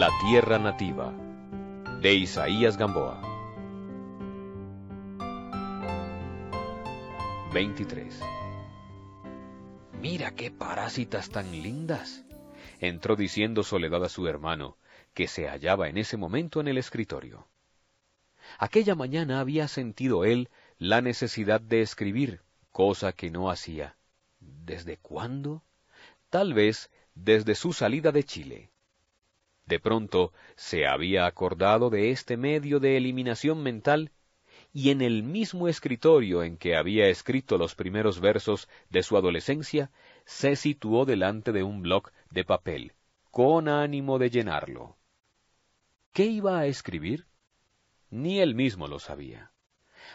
La tierra nativa de Isaías Gamboa 23 Mira qué parásitas tan lindas, entró diciendo Soledad a su hermano, que se hallaba en ese momento en el escritorio. Aquella mañana había sentido él la necesidad de escribir, cosa que no hacía. ¿Desde cuándo? Tal vez desde su salida de Chile. De pronto se había acordado de este medio de eliminación mental y en el mismo escritorio en que había escrito los primeros versos de su adolescencia, se situó delante de un bloc de papel, con ánimo de llenarlo. ¿Qué iba a escribir? Ni él mismo lo sabía.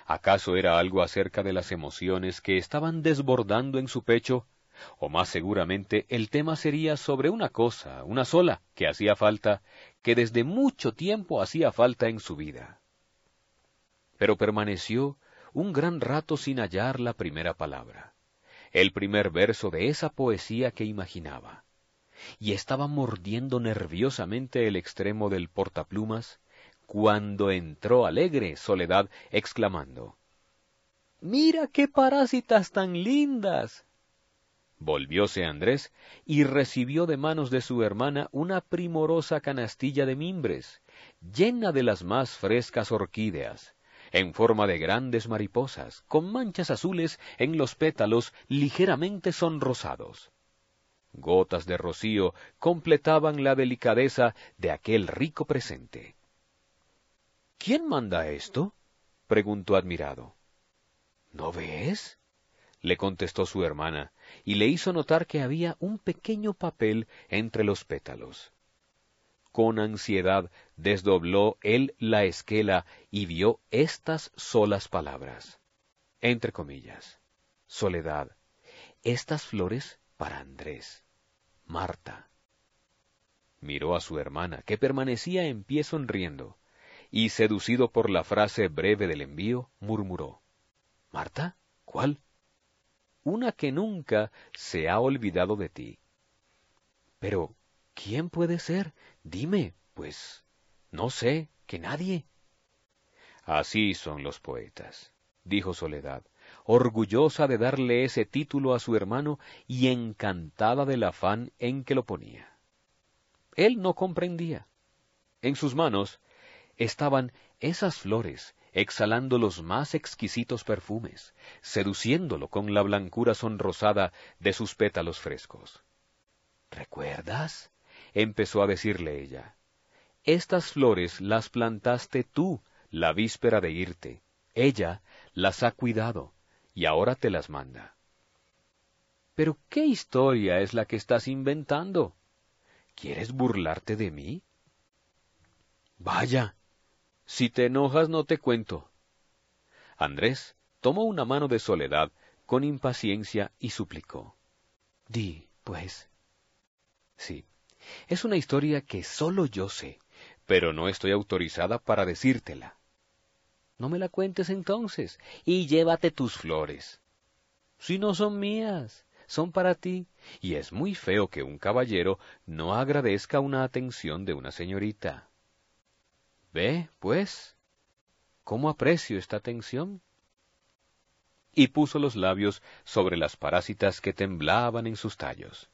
¿Acaso era algo acerca de las emociones que estaban desbordando en su pecho? O más seguramente el tema sería sobre una cosa, una sola, que hacía falta, que desde mucho tiempo hacía falta en su vida. Pero permaneció un gran rato sin hallar la primera palabra, el primer verso de esa poesía que imaginaba, y estaba mordiendo nerviosamente el extremo del portaplumas cuando entró alegre Soledad exclamando Mira qué parásitas tan lindas. Volvióse Andrés y recibió de manos de su hermana una primorosa canastilla de mimbres, llena de las más frescas orquídeas, en forma de grandes mariposas, con manchas azules en los pétalos ligeramente sonrosados. Gotas de rocío completaban la delicadeza de aquel rico presente. ¿Quién manda esto? preguntó admirado. ¿No ves? le contestó su hermana, y le hizo notar que había un pequeño papel entre los pétalos. Con ansiedad desdobló él la esquela y vio estas solas palabras. Entre comillas. Soledad. Estas flores para Andrés. Marta. Miró a su hermana, que permanecía en pie sonriendo y seducido por la frase breve del envío, murmuró Marta, ¿cuál? Una que nunca se ha olvidado de ti. Pero, ¿quién puede ser? Dime, pues, no sé, que nadie. Así son los poetas, dijo Soledad, orgullosa de darle ese título a su hermano y encantada del afán en que lo ponía. Él no comprendía. En sus manos estaban esas flores exhalando los más exquisitos perfumes, seduciéndolo con la blancura sonrosada de sus pétalos frescos. ¿Recuerdas? empezó a decirle ella. Estas flores las plantaste tú la víspera de irte. Ella las ha cuidado y ahora te las manda. Pero ¿qué historia es la que estás inventando? ¿Quieres burlarte de mí? Vaya, si te enojas no te cuento. Andrés tomó una mano de soledad con impaciencia y suplicó. Di, pues. Sí, es una historia que solo yo sé, pero no estoy autorizada para decírtela. No me la cuentes entonces, y llévate tus flores. Si no son mías, son para ti, y es muy feo que un caballero no agradezca una atención de una señorita. Ve, pues, cómo aprecio esta atención. Y puso los labios sobre las parásitas que temblaban en sus tallos.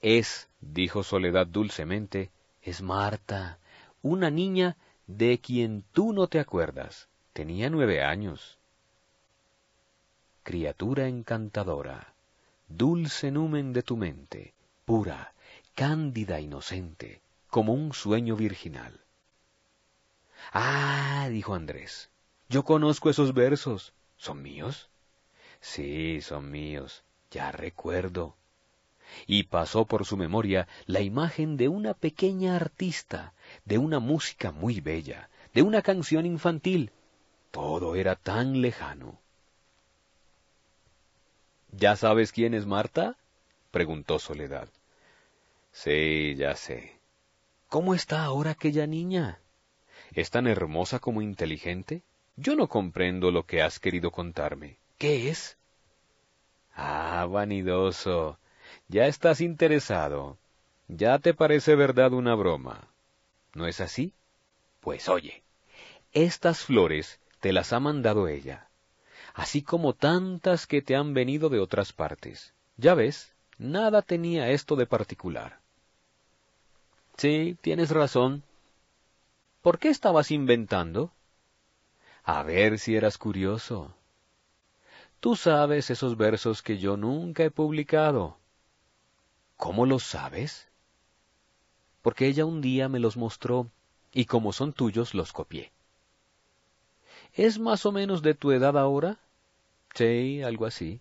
Es, dijo Soledad dulcemente, es Marta, una niña de quien tú no te acuerdas. Tenía nueve años. Criatura encantadora, dulce numen de tu mente, pura, cándida, inocente, como un sueño virginal. Ah, dijo Andrés, yo conozco esos versos. ¿Son míos? Sí, son míos. Ya recuerdo. Y pasó por su memoria la imagen de una pequeña artista, de una música muy bella, de una canción infantil. Todo era tan lejano. ¿Ya sabes quién es Marta? preguntó Soledad. Sí, ya sé. ¿Cómo está ahora aquella niña? ¿Es tan hermosa como inteligente? Yo no comprendo lo que has querido contarme. ¿Qué es? Ah, vanidoso. Ya estás interesado. Ya te parece verdad una broma. ¿no es así? Pues oye, estas flores te las ha mandado ella, así como tantas que te han venido de otras partes. Ya ves, nada tenía esto de particular. Sí, tienes razón. ¿Por qué estabas inventando? A ver si eras curioso. Tú sabes esos versos que yo nunca he publicado. ¿Cómo los sabes? Porque ella un día me los mostró y como son tuyos los copié. ¿Es más o menos de tu edad ahora? Sí, algo así.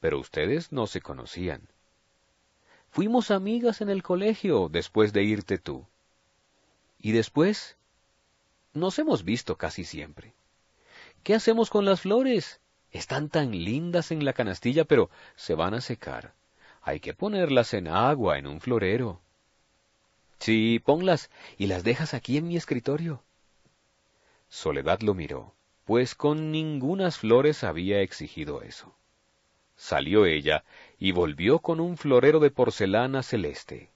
Pero ustedes no se conocían. Fuimos amigas en el colegio después de irte tú. ¿Y después? Nos hemos visto casi siempre. ¿Qué hacemos con las flores? Están tan lindas en la canastilla, pero se van a secar. Hay que ponerlas en agua, en un florero. Sí, ponlas y las dejas aquí en mi escritorio. Soledad lo miró, pues con ningunas flores había exigido eso. Salió ella y volvió con un florero de porcelana celeste.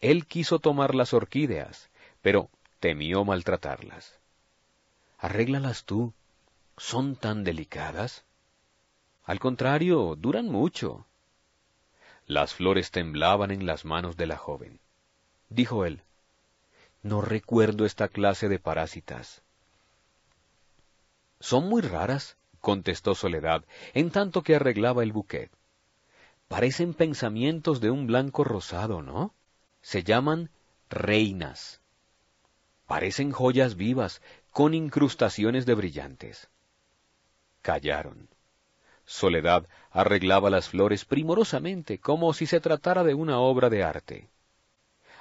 Él quiso tomar las orquídeas, pero temió maltratarlas. Arréglalas tú. ¿Son tan delicadas? Al contrario, duran mucho. Las flores temblaban en las manos de la joven. Dijo él, No recuerdo esta clase de parásitas. Son muy raras, contestó Soledad, en tanto que arreglaba el buquet. Parecen pensamientos de un blanco rosado, ¿no? Se llaman reinas. Parecen joyas vivas, con incrustaciones de brillantes. Callaron. Soledad arreglaba las flores primorosamente, como si se tratara de una obra de arte.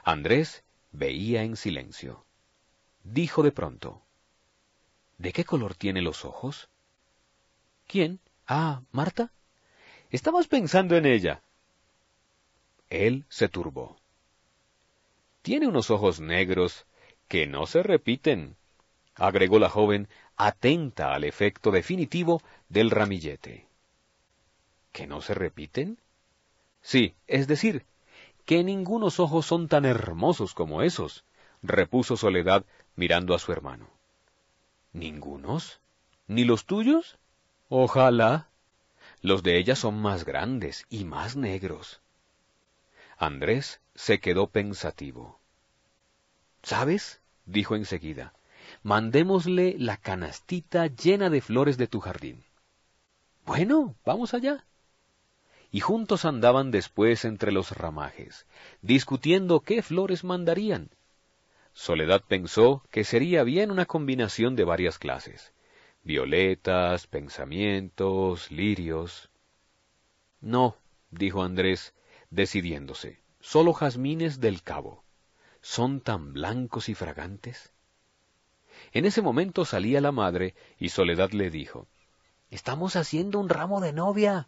Andrés veía en silencio. Dijo de pronto, ¿De qué color tiene los ojos? ¿Quién? Ah, Marta. Estabas pensando en ella. Él se turbó. Tiene unos ojos negros que no se repiten, agregó la joven, atenta al efecto definitivo del ramillete. ¿Que no se repiten? Sí, es decir, que ningunos ojos son tan hermosos como esos, repuso Soledad mirando a su hermano. ¿Ningunos? ¿Ni los tuyos? Ojalá. Los de ella son más grandes y más negros. Andrés se quedó pensativo. ¿Sabes? Dijo enseguida. Mandémosle la canastita llena de flores de tu jardín. Bueno, vamos allá y juntos andaban después entre los ramajes, discutiendo qué flores mandarían. Soledad pensó que sería bien una combinación de varias clases, violetas, pensamientos, lirios. No, dijo Andrés, decidiéndose, solo jazmines del cabo. ¿Son tan blancos y fragantes? En ese momento salía la madre y Soledad le dijo, Estamos haciendo un ramo de novia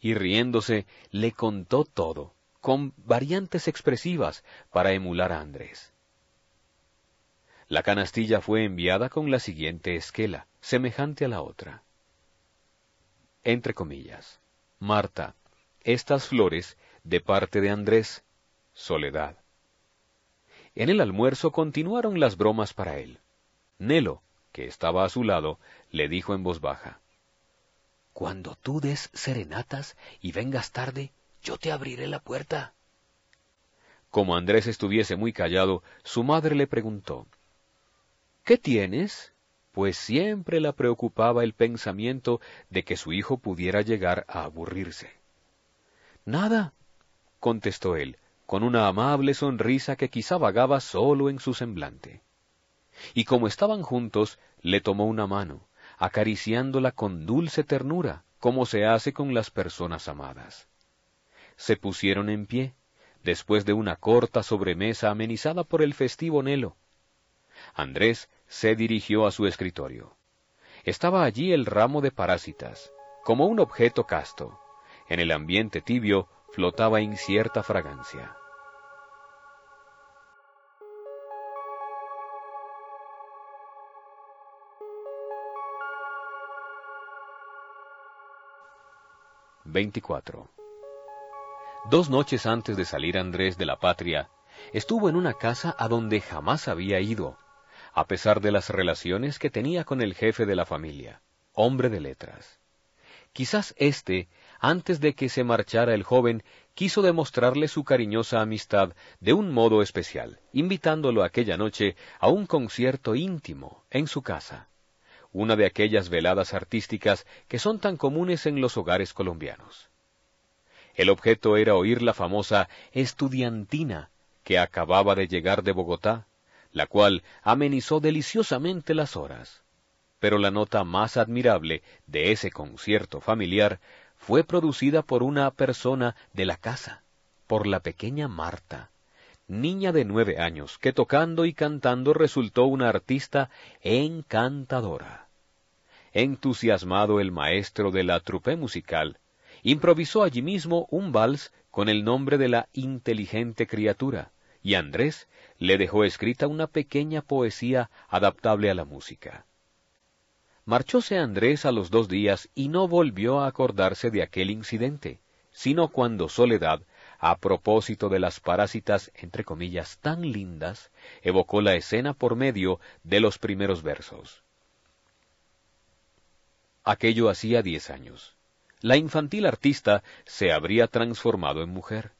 y riéndose le contó todo, con variantes expresivas para emular a Andrés. La canastilla fue enviada con la siguiente esquela, semejante a la otra. Entre comillas. Marta, estas flores de parte de Andrés, Soledad. En el almuerzo continuaron las bromas para él. Nelo, que estaba a su lado, le dijo en voz baja cuando tú des serenatas y vengas tarde, yo te abriré la puerta. Como Andrés estuviese muy callado, su madre le preguntó, ¿Qué tienes? Pues siempre la preocupaba el pensamiento de que su hijo pudiera llegar a aburrirse. Nada, contestó él, con una amable sonrisa que quizá vagaba solo en su semblante. Y como estaban juntos, le tomó una mano, acariciándola con dulce ternura, como se hace con las personas amadas. Se pusieron en pie, después de una corta sobremesa amenizada por el festivo Nelo. Andrés se dirigió a su escritorio. Estaba allí el ramo de parásitas, como un objeto casto. En el ambiente tibio flotaba incierta fragancia. 24. Dos noches antes de salir Andrés de la patria, estuvo en una casa a donde jamás había ido, a pesar de las relaciones que tenía con el jefe de la familia, hombre de letras. Quizás éste, antes de que se marchara el joven, quiso demostrarle su cariñosa amistad de un modo especial, invitándolo aquella noche a un concierto íntimo en su casa, una de aquellas veladas artísticas que son tan comunes en los hogares colombianos. El objeto era oír la famosa estudiantina que acababa de llegar de Bogotá, la cual amenizó deliciosamente las horas. Pero la nota más admirable de ese concierto familiar fue producida por una persona de la casa, por la pequeña Marta, niña de nueve años, que tocando y cantando resultó una artista encantadora. Entusiasmado el maestro de la trupe musical, improvisó allí mismo un vals con el nombre de la inteligente criatura, y Andrés le dejó escrita una pequeña poesía adaptable a la música. Marchóse Andrés a los dos días y no volvió a acordarse de aquel incidente, sino cuando Soledad, a propósito de las parásitas, entre comillas, tan lindas, evocó la escena por medio de los primeros versos. Aquello hacía diez años. La infantil artista se habría transformado en mujer.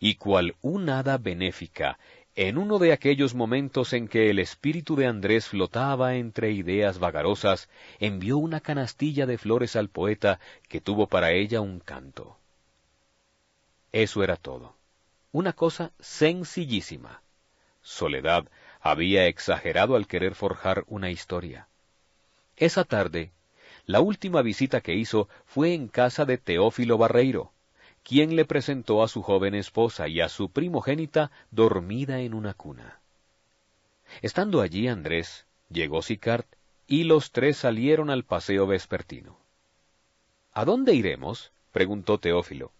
Y cual un hada benéfica en uno de aquellos momentos en que el espíritu de Andrés flotaba entre ideas vagarosas, envió una canastilla de flores al poeta que tuvo para ella un canto. Eso era todo. Una cosa sencillísima. Soledad había exagerado al querer forjar una historia. Esa tarde, la última visita que hizo fue en casa de Teófilo Barreiro, quien le presentó a su joven esposa y a su primogénita dormida en una cuna. Estando allí Andrés, llegó Sicart, y los tres salieron al paseo vespertino. ¿A dónde iremos? preguntó Teófilo.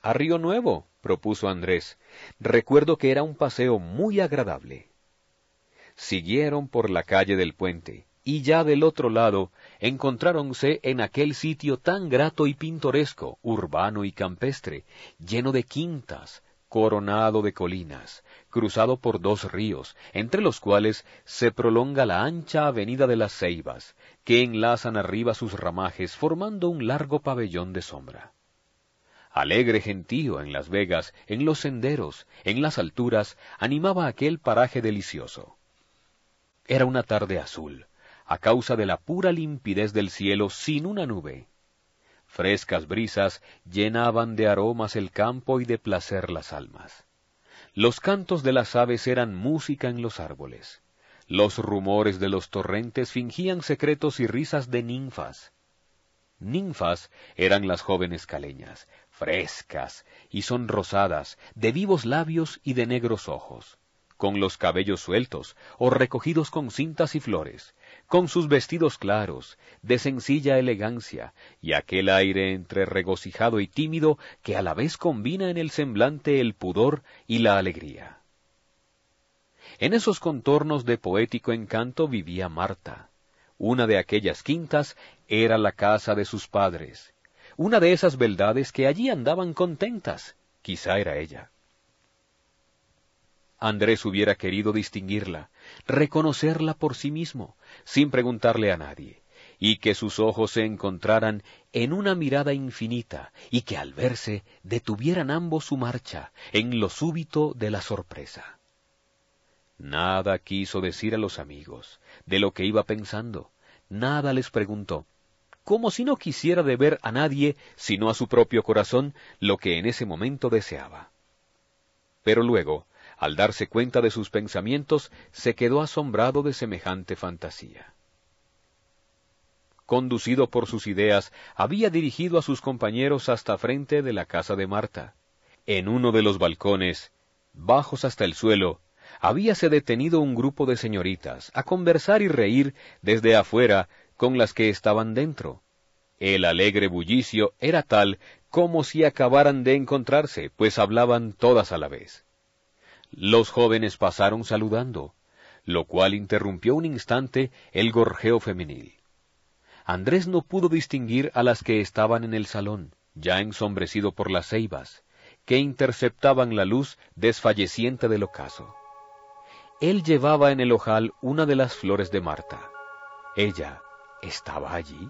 A Río Nuevo, propuso Andrés. Recuerdo que era un paseo muy agradable. Siguieron por la calle del puente, y ya del otro lado encontráronse en aquel sitio tan grato y pintoresco, urbano y campestre, lleno de quintas, coronado de colinas, cruzado por dos ríos, entre los cuales se prolonga la ancha avenida de las Ceibas, que enlazan arriba sus ramajes formando un largo pabellón de sombra. Alegre gentío en las vegas, en los senderos, en las alturas, animaba aquel paraje delicioso. Era una tarde azul, a causa de la pura limpidez del cielo sin una nube. Frescas brisas llenaban de aromas el campo y de placer las almas. Los cantos de las aves eran música en los árboles. Los rumores de los torrentes fingían secretos y risas de ninfas. Ninfas eran las jóvenes caleñas, frescas y sonrosadas, de vivos labios y de negros ojos, con los cabellos sueltos o recogidos con cintas y flores, con sus vestidos claros, de sencilla elegancia, y aquel aire entre regocijado y tímido que a la vez combina en el semblante el pudor y la alegría. En esos contornos de poético encanto vivía Marta. Una de aquellas quintas era la casa de sus padres. Una de esas beldades que allí andaban contentas. Quizá era ella. Andrés hubiera querido distinguirla, reconocerla por sí mismo, sin preguntarle a nadie, y que sus ojos se encontraran en una mirada infinita, y que al verse detuvieran ambos su marcha en lo súbito de la sorpresa. Nada quiso decir a los amigos de lo que iba pensando, nada les preguntó, como si no quisiera de ver a nadie, sino a su propio corazón, lo que en ese momento deseaba. Pero luego, al darse cuenta de sus pensamientos, se quedó asombrado de semejante fantasía. Conducido por sus ideas, había dirigido a sus compañeros hasta frente de la casa de Marta. En uno de los balcones, bajos hasta el suelo, habíase detenido un grupo de señoritas a conversar y reír desde afuera con las que estaban dentro. El alegre bullicio era tal como si acabaran de encontrarse, pues hablaban todas a la vez. Los jóvenes pasaron saludando, lo cual interrumpió un instante el gorjeo femenil. Andrés no pudo distinguir a las que estaban en el salón, ya ensombrecido por las ceibas, que interceptaban la luz desfalleciente del ocaso. Él llevaba en el ojal una de las flores de Marta. Ella estaba allí.